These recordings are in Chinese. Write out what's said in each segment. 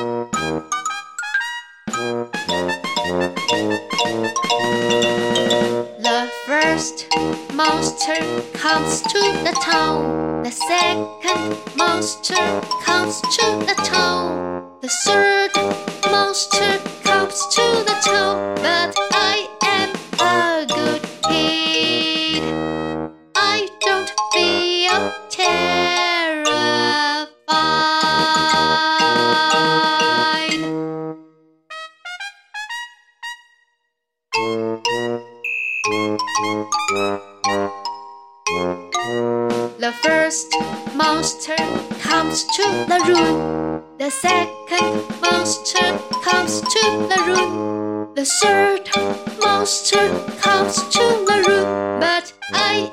The first monster comes to the town. The second monster comes to the town. The third monster comes to the town. But comes to the room. The second monster comes to the room. The third monster comes to the room. But I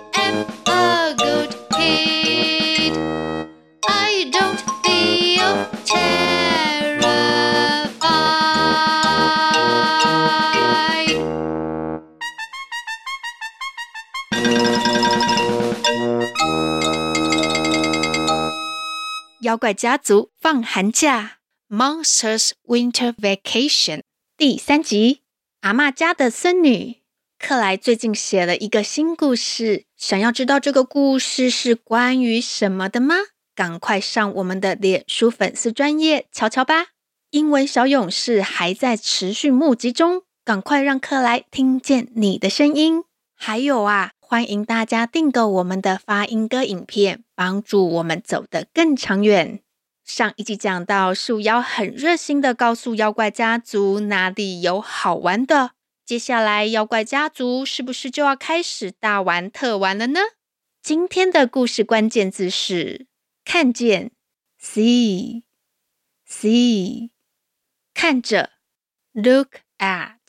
妖怪家族放寒假，Monsters Winter Vacation 第三集。阿嬷家的孙女克莱最近写了一个新故事，想要知道这个故事是关于什么的吗？赶快上我们的脸书粉丝专页瞧瞧吧！英文小勇士还在持续募集中，赶快让克莱听见你的声音。还有啊。欢迎大家订购我们的发音歌影片，帮助我们走得更长远。上一集讲到，树妖很热心的告诉妖怪家族哪里有好玩的。接下来，妖怪家族是不是就要开始大玩特玩了呢？今天的故事关键字是看见，see，see，看着，look at，look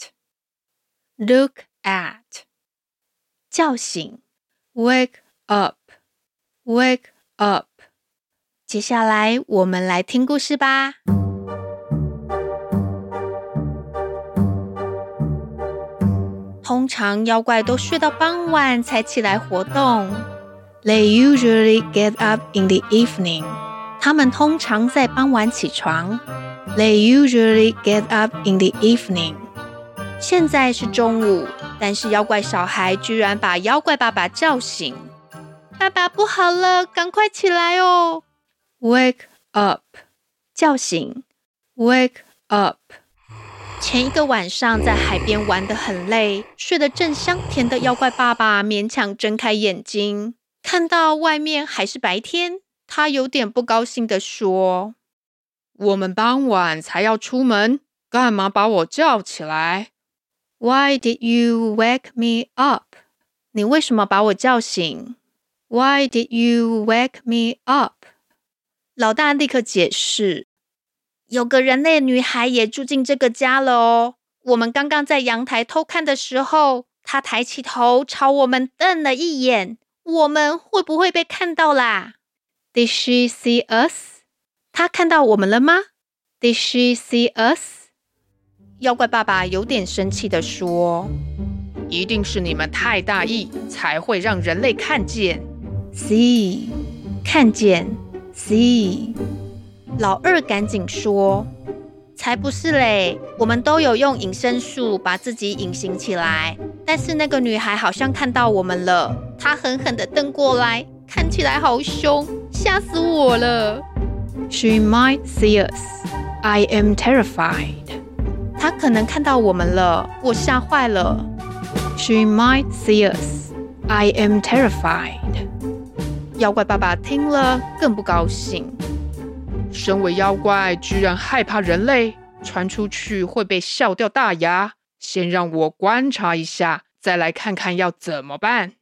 at。叫醒，wake up，wake up。接下来我们来听故事吧。通常妖怪都睡到傍晚才起来活动。They usually get up in the evening。他们通常在傍晚起床。They usually get up in the evening。现在是中午。 但是妖怪小孩居然把妖怪爸爸叫醒，爸爸不好了，赶快起来哦！Wake up，叫醒，Wake up。前一个晚上在海边玩得很累，睡得正香甜的妖怪爸爸勉强睁开眼睛，看到外面还是白天，他有点不高兴地说：“我们傍晚才要出门，干嘛把我叫起来？” Why did you wake me up？你为什么把我叫醒？Why did you wake me up？老大立刻解释：有个人类女孩也住进这个家了哦。我们刚刚在阳台偷看的时候，她抬起头朝我们瞪了一眼。我们会不会被看到啦？Did she see us？她看到我们了吗？Did she see us？妖怪爸爸有点生气地说：“一定是你们太大意，才会让人类看见。See，看见，See。”老二赶紧说：“才不是嘞！我们都有用隐身术把自己隐形起来，但是那个女孩好像看到我们了，她狠狠地瞪过来，看起来好凶，吓死我了。”She might see us. I am terrified. 他可能看到我们了，我吓坏了。She might see us. I am terrified. 妖怪爸爸听了更不高兴。身为妖怪，居然害怕人类，传出去会被笑掉大牙。先让我观察一下，再来看看要怎么办。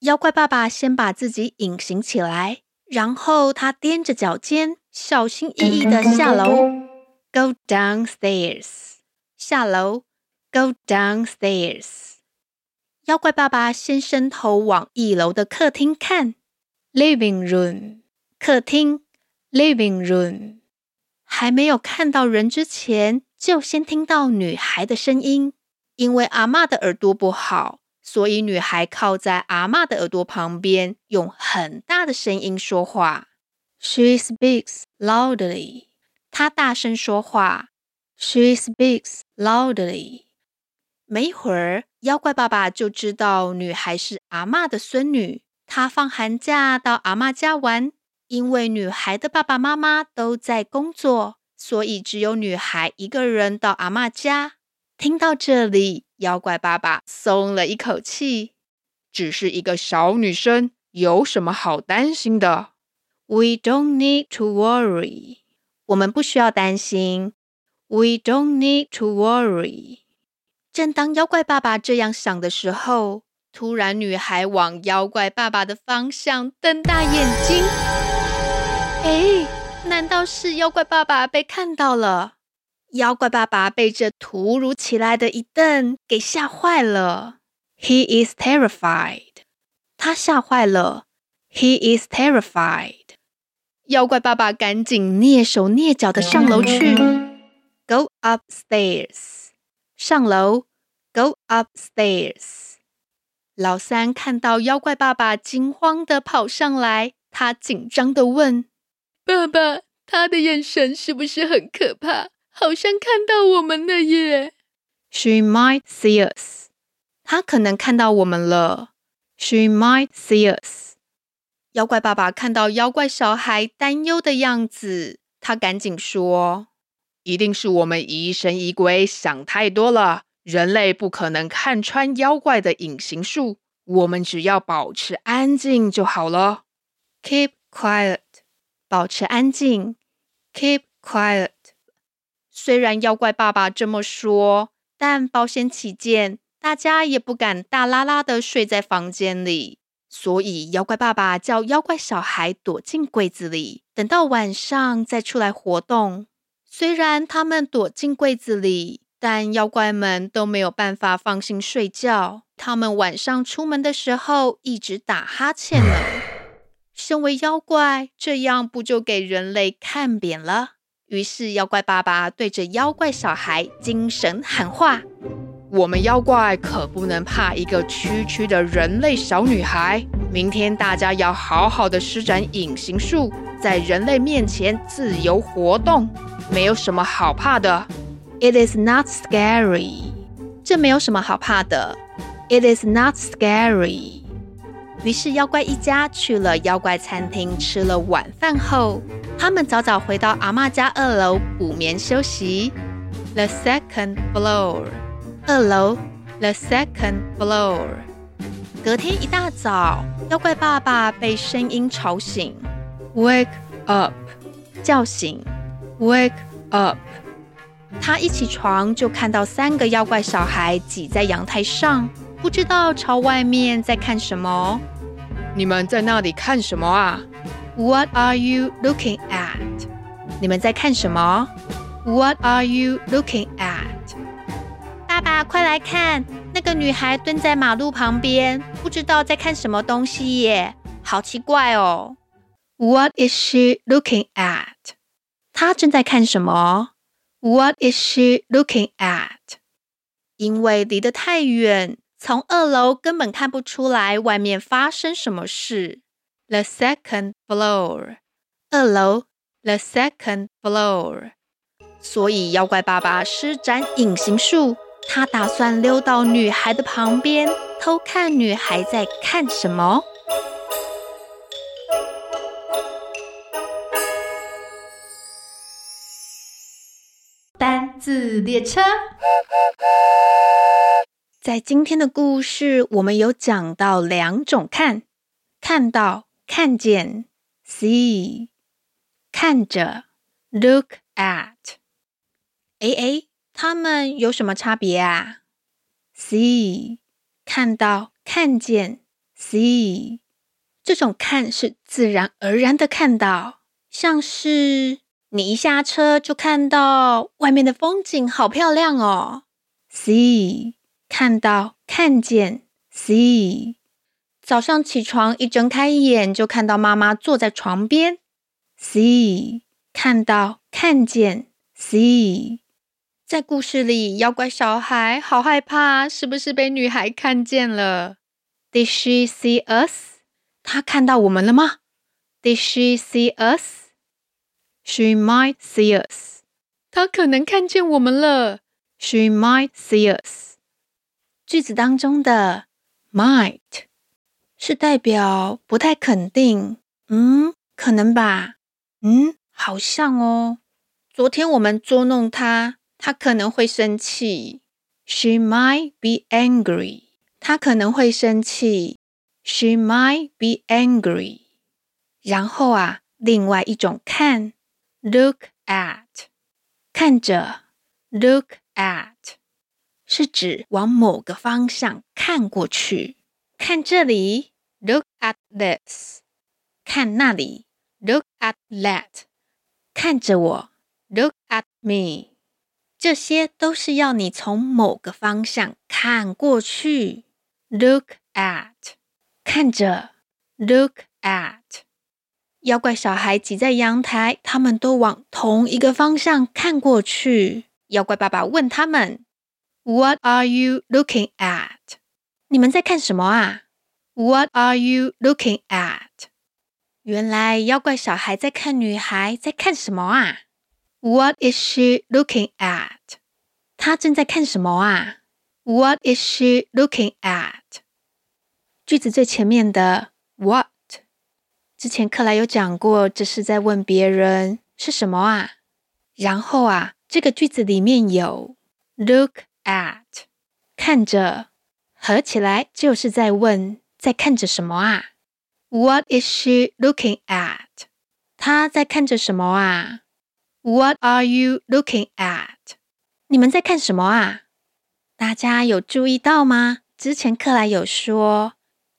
妖怪爸爸先把自己隐形起来，然后他踮着脚尖，小心翼翼的下楼。Go downstairs. 下楼，Go downstairs。妖怪爸爸先伸头往一楼的客厅看，Living room，客厅，Living room。还没有看到人之前，就先听到女孩的声音。因为阿嬷的耳朵不好，所以女孩靠在阿嬷的耳朵旁边，用很大的声音说话。She speaks loudly. 她大声说话。She speaks loudly。没一会儿，妖怪爸爸就知道女孩是阿嬷的孙女。她放寒假到阿嬷家玩，因为女孩的爸爸妈妈都在工作，所以只有女孩一个人到阿嬷家。听到这里，妖怪爸爸松了一口气。只是一个小女生，有什么好担心的？We don't need to worry。我们不需要担心。We don't need to worry。正当妖怪爸爸这样想的时候，突然女孩往妖怪爸爸的方向瞪大眼睛。哎，难道是妖怪爸爸被看到了？妖怪爸爸被这突如其来的一瞪给吓坏了。He is terrified。他吓坏了。He is terrified。妖怪爸爸赶紧蹑手蹑脚的上楼去。Go upstairs。上楼。Go upstairs。老三看到妖怪爸爸惊慌的跑上来，他紧张的问：“爸爸，他的眼神是不是很可怕？好像看到我们了耶。” She might see us。他可能看到我们了。She might see us。妖怪爸爸看到妖怪小孩担忧的样子，他赶紧说：“一定是我们疑神疑鬼，想太多了。”人类不可能看穿妖怪的隐形术，我们只要保持安静就好了。Keep quiet，保持安静。Keep quiet。虽然妖怪爸爸这么说，但保险起见，大家也不敢大啦啦的睡在房间里，所以妖怪爸爸叫妖怪小孩躲进柜子里，等到晚上再出来活动。虽然他们躲进柜子里，但妖怪们都没有办法放心睡觉，他们晚上出门的时候一直打哈欠呢。身为妖怪，这样不就给人类看扁了？于是妖怪爸爸对着妖怪小孩精神喊话：“我们妖怪可不能怕一个区区的人类小女孩。明天大家要好好的施展隐形术，在人类面前自由活动，没有什么好怕的。” It is not scary。这没有什么好怕的。It is not scary。于是妖怪一家去了妖怪餐厅吃了晚饭后，他们早早回到阿嬷家二楼补眠休息。The second floor。二楼。The second floor。隔天一大早，妖怪爸爸被声音吵醒。Wake up。叫醒。Wake up。他一起床就看到三个妖怪小孩挤在阳台上，不知道朝外面在看什么。你们在那里看什么啊？What are you looking at？你们在看什么？What are you looking at？爸爸，快来看，那个女孩蹲在马路旁边，不知道在看什么东西耶，好奇怪哦。What is she looking at？她正在看什么？What is she looking at？因为离得太远，从二楼根本看不出来外面发生什么事。The second floor，二楼。The second floor。所以妖怪爸爸施展隐形术，他打算溜到女孩的旁边，偷看女孩在看什么。字列车，在今天的故事，我们有讲到两种看：看到、看见 （see），看着 （look at）。哎哎，它们有什么差别啊？see，看到、看见 （see），这种看是自然而然的看到，像是。你一下车就看到外面的风景好漂亮哦，see 看到看见 see 早上起床一睁开眼就看到妈妈坐在床边，see 看到看见 see 在故事里妖怪小孩好害怕，是不是被女孩看见了？Did she see us？她看到我们了吗？Did she see us？She might see us. 她可能看见我们了。She might see us. 句子当中的 might 是代表不太肯定。嗯，可能吧。嗯，好像哦。昨天我们捉弄她，她可能会生气。She might be angry. 她可能会生气。She might be angry. 然后啊，另外一种看 ，look at，看着，look at，是指往某个方向看过去。看这里，look at this；看那里，look at that；看着我，look at me。这些都是要你从某个方向看过去，look at，看着，look at。 妖怪小孩挤在阳台，他们都往同一个方向看过去。妖怪爸爸问他们：“What are you looking at？” 你们在看什么啊？“What are you looking at？” 原来妖怪小孩在看女孩在看什么啊？What is she looking at？她正在看什么啊？What is she looking at？句子最前面的 What， 之前克莱有讲过，这是在问别人是什么啊？然后啊，这个句子里面有 look at，看着，合起来就是在问在看着什么啊？What is she looking at？她在看着什么啊？What are you looking at？你们在看什么啊？大家有注意到吗？之前克莱有说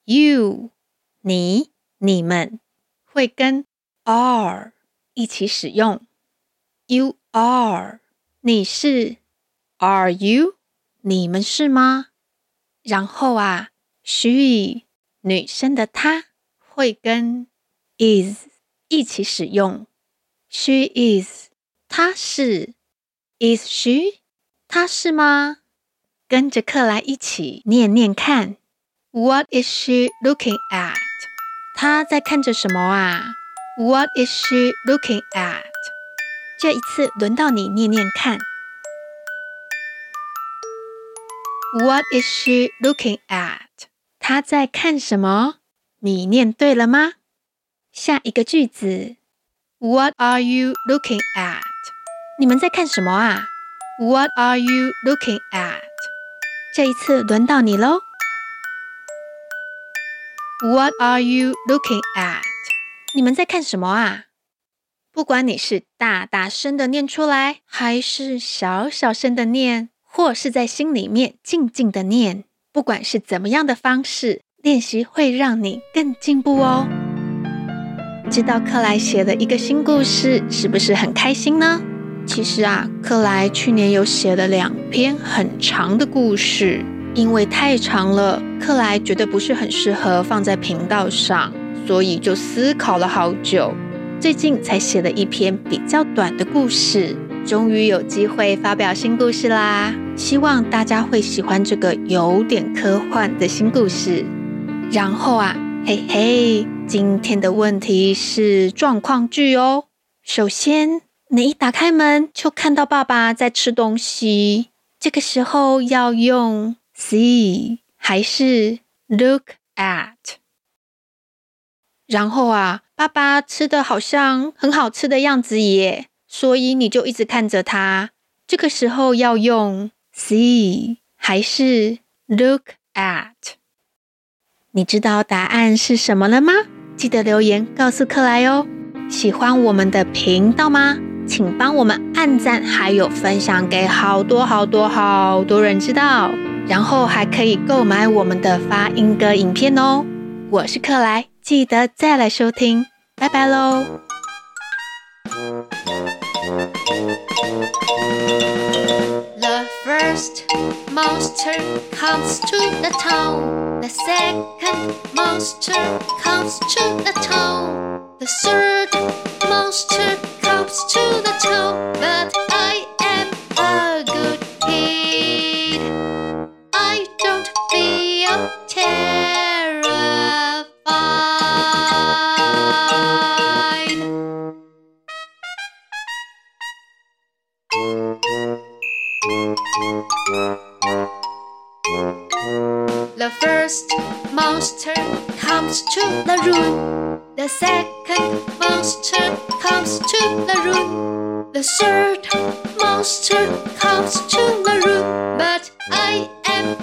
，you，你、你们会跟 are 一起使用。You are，你是；Are you，你们是吗？然后啊，she，女生的她会跟 is 一起使用。She is。她是，Is she？她是吗？跟着克莱一起念念看，What is she looking at？她在看着什么啊？What is she looking at？这一次轮到你念念看，What is she looking at？她在看什么？你念对了吗？下一个句子，What are you looking at？你们在看什么啊？What are you looking at？这一次轮到你喽。What are you looking at？你们在看什么啊？不管你是大大声的念出来，还是小小声的念，或是在心里面静静的念，不管是怎么样的方式，练习会让你更进步哦。知道克莱写了一个新故事，是不是很开心呢？其实啊，克莱去年有写了两篇很长的故事，因为太长了，克莱觉得不是很适合放在频道上，所以就思考了好久，最近才写了一篇比较短的故事，终于有机会发表新故事啦！希望大家会喜欢这个有点科幻的新故事。然后啊，嘿嘿，今天的问题是状况句哦，首先。你一打开门就看到爸爸在吃东西，这个时候要用 see 还是 look at？然后啊，爸爸吃的好像很好吃的样子耶，所以你就一直看着他。这个时候要用 see 还是 look at？你知道答案是什么了吗？记得留言告诉克莱哦。喜欢我们的频道吗？请帮我们按赞，还有分享给好多好多好多人知道，然后还可以购买我们的发音歌影片哦。我是克莱，记得再来收听，拜拜喽。The first monster comes to the town. The second monster comes to the town. The third monster comes to the town, comes to the room. The second monster comes to the room. The third monster comes to the room. But I am